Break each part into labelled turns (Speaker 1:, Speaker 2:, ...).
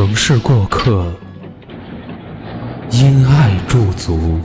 Speaker 1: 城市过客，因爱驻足。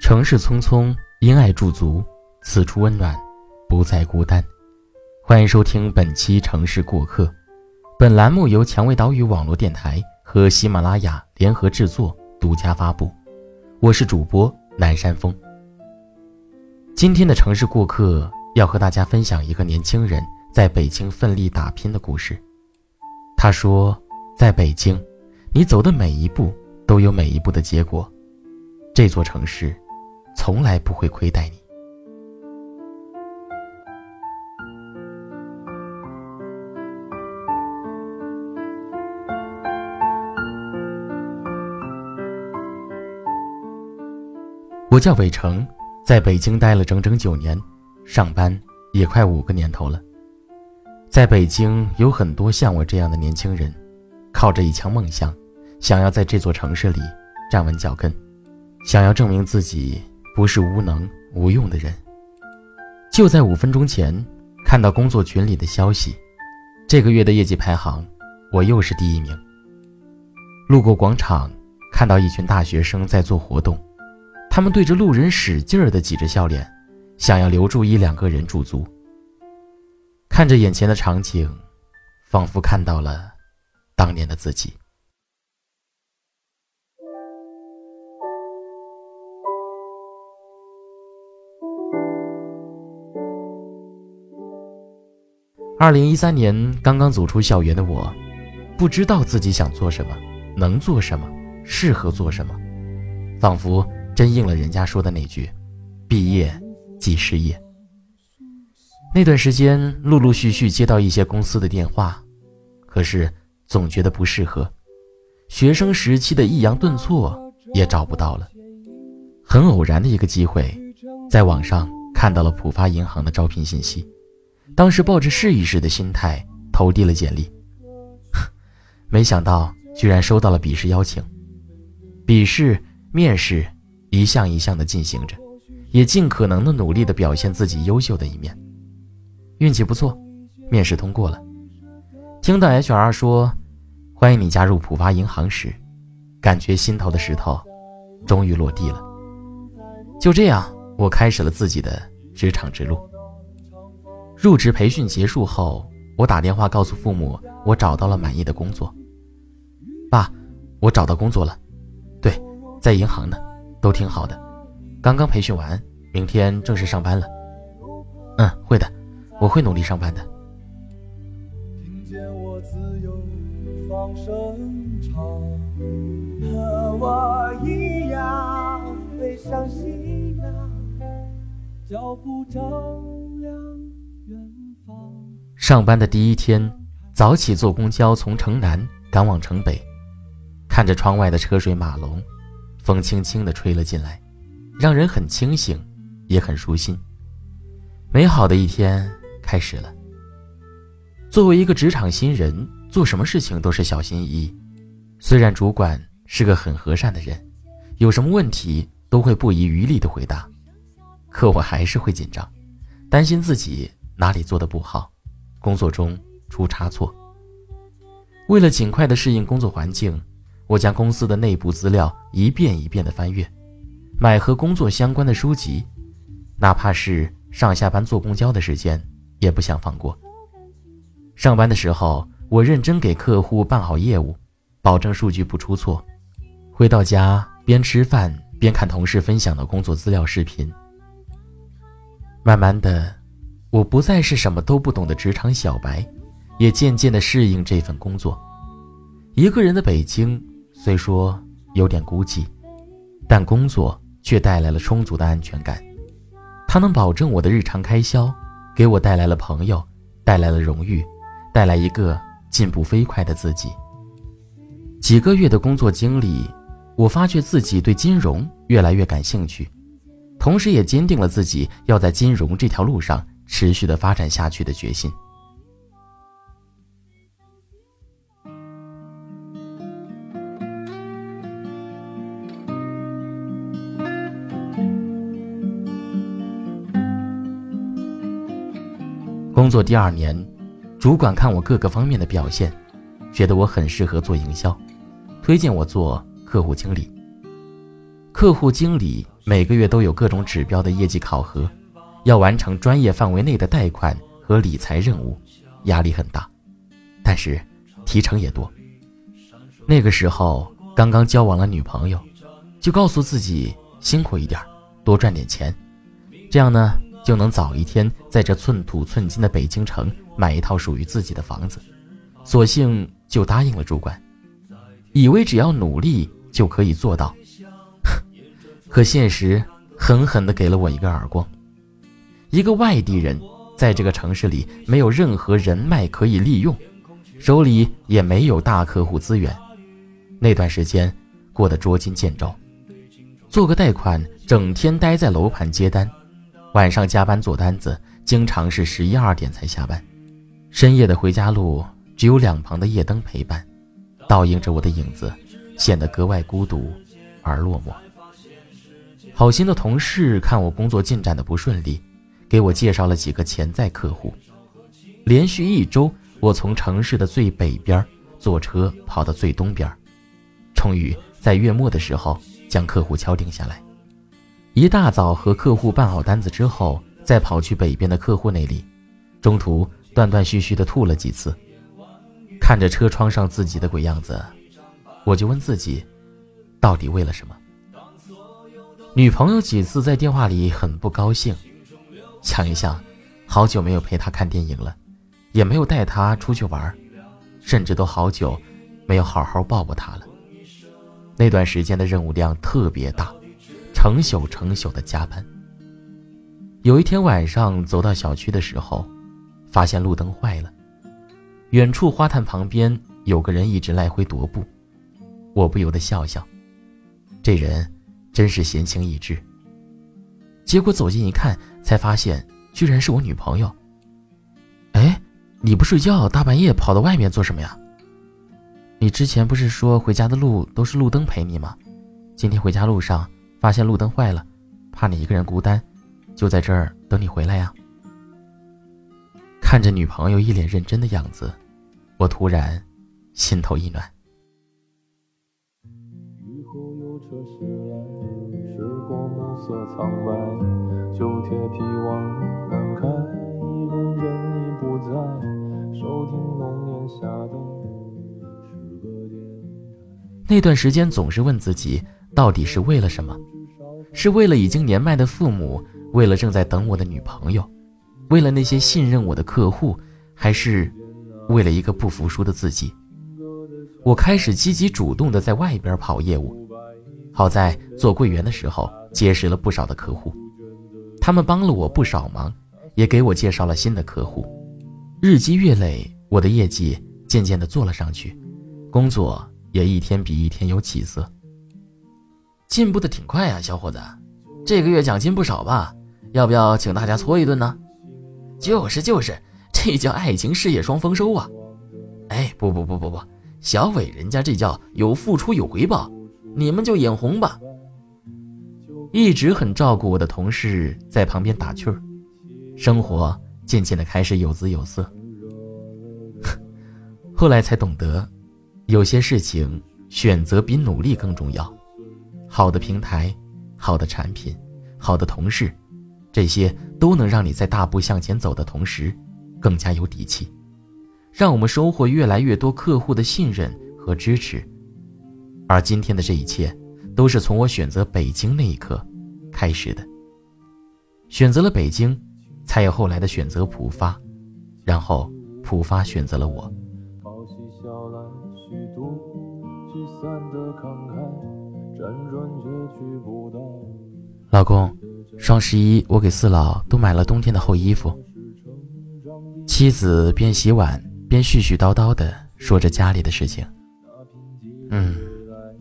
Speaker 2: 城市匆匆，因爱驻足，此处温暖。不再孤单，欢迎收听本期《城市过客》。本栏目由蔷薇岛屿网络电台和喜马拉雅联合制作，独家发布。我是主播南山峰。今天的城市过客要和大家分享一个年轻人在北京奋力打拼的故事。他说：“在北京，你走的每一步都有每一步的结果。这座城市，从来不会亏待你。”我叫伟成，在北京待了整整九年，上班也快五个年头了。在北京有很多像我这样的年轻人，靠着一腔梦想，想要在这座城市里站稳脚跟，想要证明自己不是无能无用的人。就在五分钟前，看到工作群里的消息，这个月的业绩排行，我又是第一名。路过广场，看到一群大学生在做活动。他们对着路人使劲儿地挤着笑脸，想要留住一两个人驻足。看着眼前的场景，仿佛看到了当年的自己。二零一三年刚刚走出校园的我，不知道自己想做什么，能做什么，适合做什么，仿佛。真应了人家说的那句：“毕业即失业。”那段时间，陆陆续续接到一些公司的电话，可是总觉得不适合。学生时期的抑扬顿挫也找不到了。很偶然的一个机会，在网上看到了浦发银行的招聘信息，当时抱着试一试的心态投递了简历，没想到居然收到了笔试邀请。笔试、面试。一项一项的进行着，也尽可能的努力的表现自己优秀的一面。运气不错，面试通过了。听到 HR 说欢迎你加入浦发银行时，感觉心头的石头终于落地了。就这样，我开始了自己的职场之路。入职培训结束后，我打电话告诉父母，我找到了满意的工作。爸，我找到工作了，对，在银行呢。都挺好的，刚刚培训完，明天正式上班了。嗯，会的，我会努力上班的。
Speaker 3: 听见我自由放声唱，和我一样背
Speaker 2: 上行囊，脚步丈量远方上班的第一天，早起坐公交从城南赶往城北，看着窗外的车水马龙。风轻轻地吹了进来，让人很清醒，也很舒心。美好的一天开始了。作为一个职场新人，做什么事情都是小心翼翼。虽然主管是个很和善的人，有什么问题都会不遗余力地回答，可我还是会紧张，担心自己哪里做的不好，工作中出差错。为了尽快地适应工作环境。我将公司的内部资料一遍一遍地翻阅，买和工作相关的书籍，哪怕是上下班坐公交的时间，也不想放过。上班的时候，我认真给客户办好业务，保证数据不出错；回到家，边吃饭边看同事分享的工作资料视频，慢慢的，我不再是什么都不懂的职场小白，也渐渐的适应这份工作。一个人的北京，虽说有点孤寂，但工作却带来了充足的安全感。它能保证我的日常开销，给我带来了朋友，带来了荣誉，带来一个进步飞快的自己。几个月的工作经历，我发觉自己对金融越来越感兴趣。同时，也坚定了自己要在金融这条路上持续的发展下去的决心。工作第二年，主管看我各个方面的表现，觉得我很适合做营销，推荐我做客户经理。客户经理每个月都有各种指标的业绩考核，要完成专业范围内的贷款和理财任务，压力很大，但是提成也多。那个时候刚刚交往了女朋友，就告诉自己辛苦一点，多赚点钱，这样呢就能早一天在这寸土寸金的北京城买一套属于自己的房子。索性就答应了主管，以为只要努力就可以做到。可现实狠狠地给了我一个耳光。一个外地人在这个城市里没有任何人脉可以利用，手里也没有大客户资源。那段时间过得捉襟见肘，做个贷款，整天待在楼盘接单，晚上加班做单子，经常是十一二点才下班。深夜的回家路只有两旁的夜灯陪伴，倒映着我的影子，显得格外孤独而落寞。好心的同事看我工作进展的不顺利，给我介绍了几个潜在客户。连续一周，我从城市的最北边坐车跑到最东边，终于在月末的时候将客户敲定下来。一大早和客户办好单子之后，再跑去北边的客户那里，中途断断续续的吐了几次。看着车窗上自己的鬼样子，我就问自己，到底为了什么？女朋友几次在电话里很不高兴，想一想，好久没有陪她看电影了，也没有带她出去玩，甚至都好久没有好好抱抱她了。那段时间的任务量特别大，成宿成宿的加班。有一天晚上走到小区的时候，发现路灯坏了，远处花坛旁边有个人一直来回踱步，我不由得笑笑，这人。真是闲情逸致。结果走近一看，才发现居然是我女朋友。哎，你不睡觉，大半夜跑到外面做什么呀？你之前不是说回家的路都是路灯陪你吗？今天回家路上发现路灯坏了，怕你一个人孤单，就在这儿等你回来呀。看着女朋友一脸认真的样子，我突然心头一暖。色苍白，旧铁皮往南开，人已不在，收听浓烟下的。那段时间总是问自己，到底是为了什么？是为了已经年迈的父母，为了正在等我的女朋友，为了那些信任我的客户，还是为了一个不服输的自己？我开始积极主动的在外边跑业务。好在做柜员的时候结识了不少的客户，他们帮了我不少忙，也给我介绍了新的客户。日积月累，我的业绩渐渐的做了上去，工作也一天比一天有起色。进步的挺快呀，小伙子，这个月奖金不少吧？要不要请大家搓一顿呢？就是就是，这叫爱情事业双丰收啊！哎，不不不不不，小伟人家这叫有付出有回报。你们就眼红吧。一直很照顾我的同事在旁边打趣儿，生活渐渐的开始有滋有色。后来才懂得，有些事情选择比努力更重要。好的平台、好的产品、好的同事，这些都能让你在大步向前走的同时，更加有底气，让我们收获越来越多客户的信任和支持。而今天的这一切，都是从我选择北京那一刻开始的。选择了北京，才有后来的选择浦发，然后浦发选择了我。老公，双十一我给四老都买了冬天的厚衣服。妻子边洗碗边絮絮叨叨的说着家里的事情。嗯，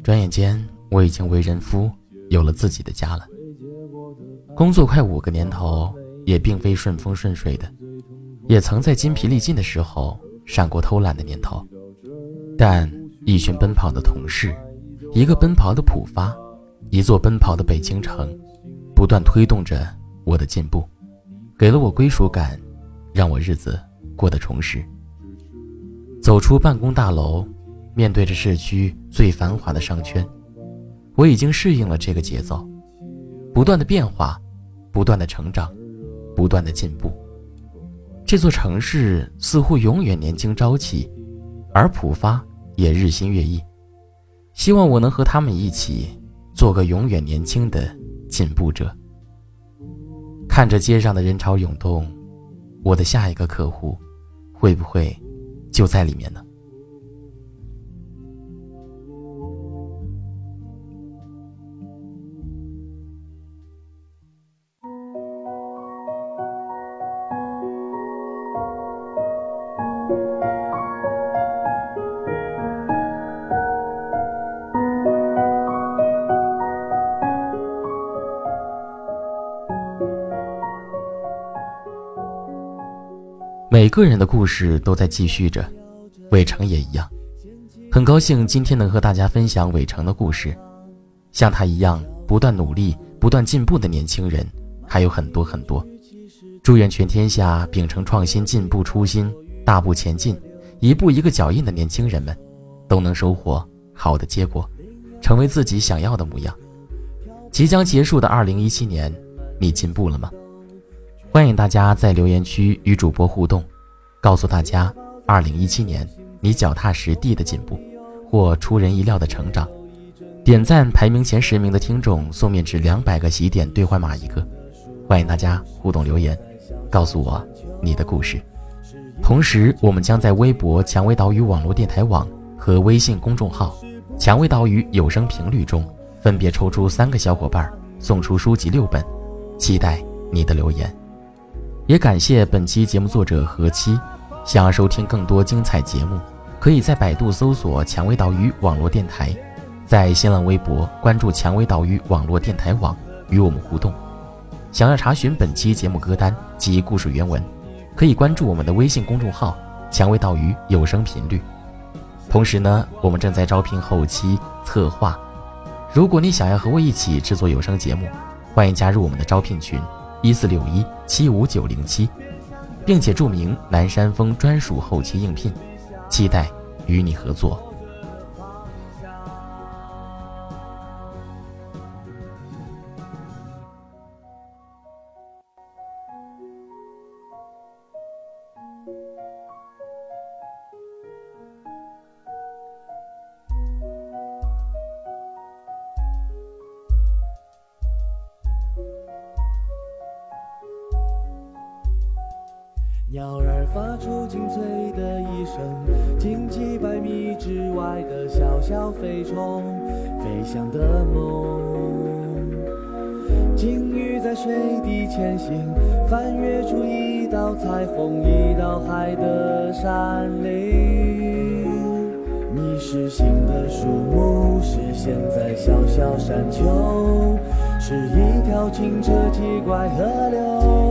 Speaker 2: 转眼间我已经为人夫，有了自己的家了。工作快五个年头，也并非顺风顺水的，也曾在筋疲力尽的时候闪过偷懒的念头。但一群奔跑的同事，一个奔跑的浦发，一座奔跑的北京城，不断推动着我的进步，给了我归属感，让我日子过得充实。走出办公大楼，面对着市区最繁华的商圈，我已经适应了这个节奏，不断的变化。不断的成长，不断的进步。这座城市似乎永远年轻朝气，而浦发也日新月异。希望我能和他们一起，做个永远年轻的进步者。看着街上的人潮涌动，我的下一个客户，会不会就在里面呢？每个人的故事都在继续着，伟成也一样。很高兴今天能和大家分享伟成的故事。像他一样不断努力、不断进步的年轻人还有很多很多。祝愿全天下秉承创新、进步初心、大步前进、一步一个脚印的年轻人们，都能收获好的结果，成为自己想要的模样。即将结束的二零一七年，你进步了吗？欢迎大家在留言区与主播互动，告诉大家2017年你脚踏实地的进步，或出人意料的成长。点赞排名前十名的听众送面值两百个喜点兑换码一个。欢迎大家互动留言，告诉我你的故事。同时，我们将在微博“蔷薇岛屿网络电台网”和微信公众号“蔷薇岛屿有声频率”中，分别抽出三个小伙伴，送出书籍六本。期待你的留言。也感谢本期节目作者何七。想要收听更多精彩节目，可以在百度搜索“蔷薇岛屿网络电台”，在新浪微博关注“蔷薇岛屿网络电台网”与我们互动。想要查询本期节目歌单及故事原文，可以关注我们的微信公众号“蔷薇岛屿有声频率”。同时呢，我们正在招聘后期策划。如果你想要和我一起制作有声节目，欢迎加入我们的招聘群。一四六一七五九零七，并且注明南山峰专属后期应聘，期待与你合作。
Speaker 3: 发出清脆的一声，惊起百米之外的小小飞虫，飞翔的梦。鲸鱼在水底前行，翻越出一道彩虹，一道海的山岭。你是新的树木，是现在小小山丘，是一条清澈奇怪河流。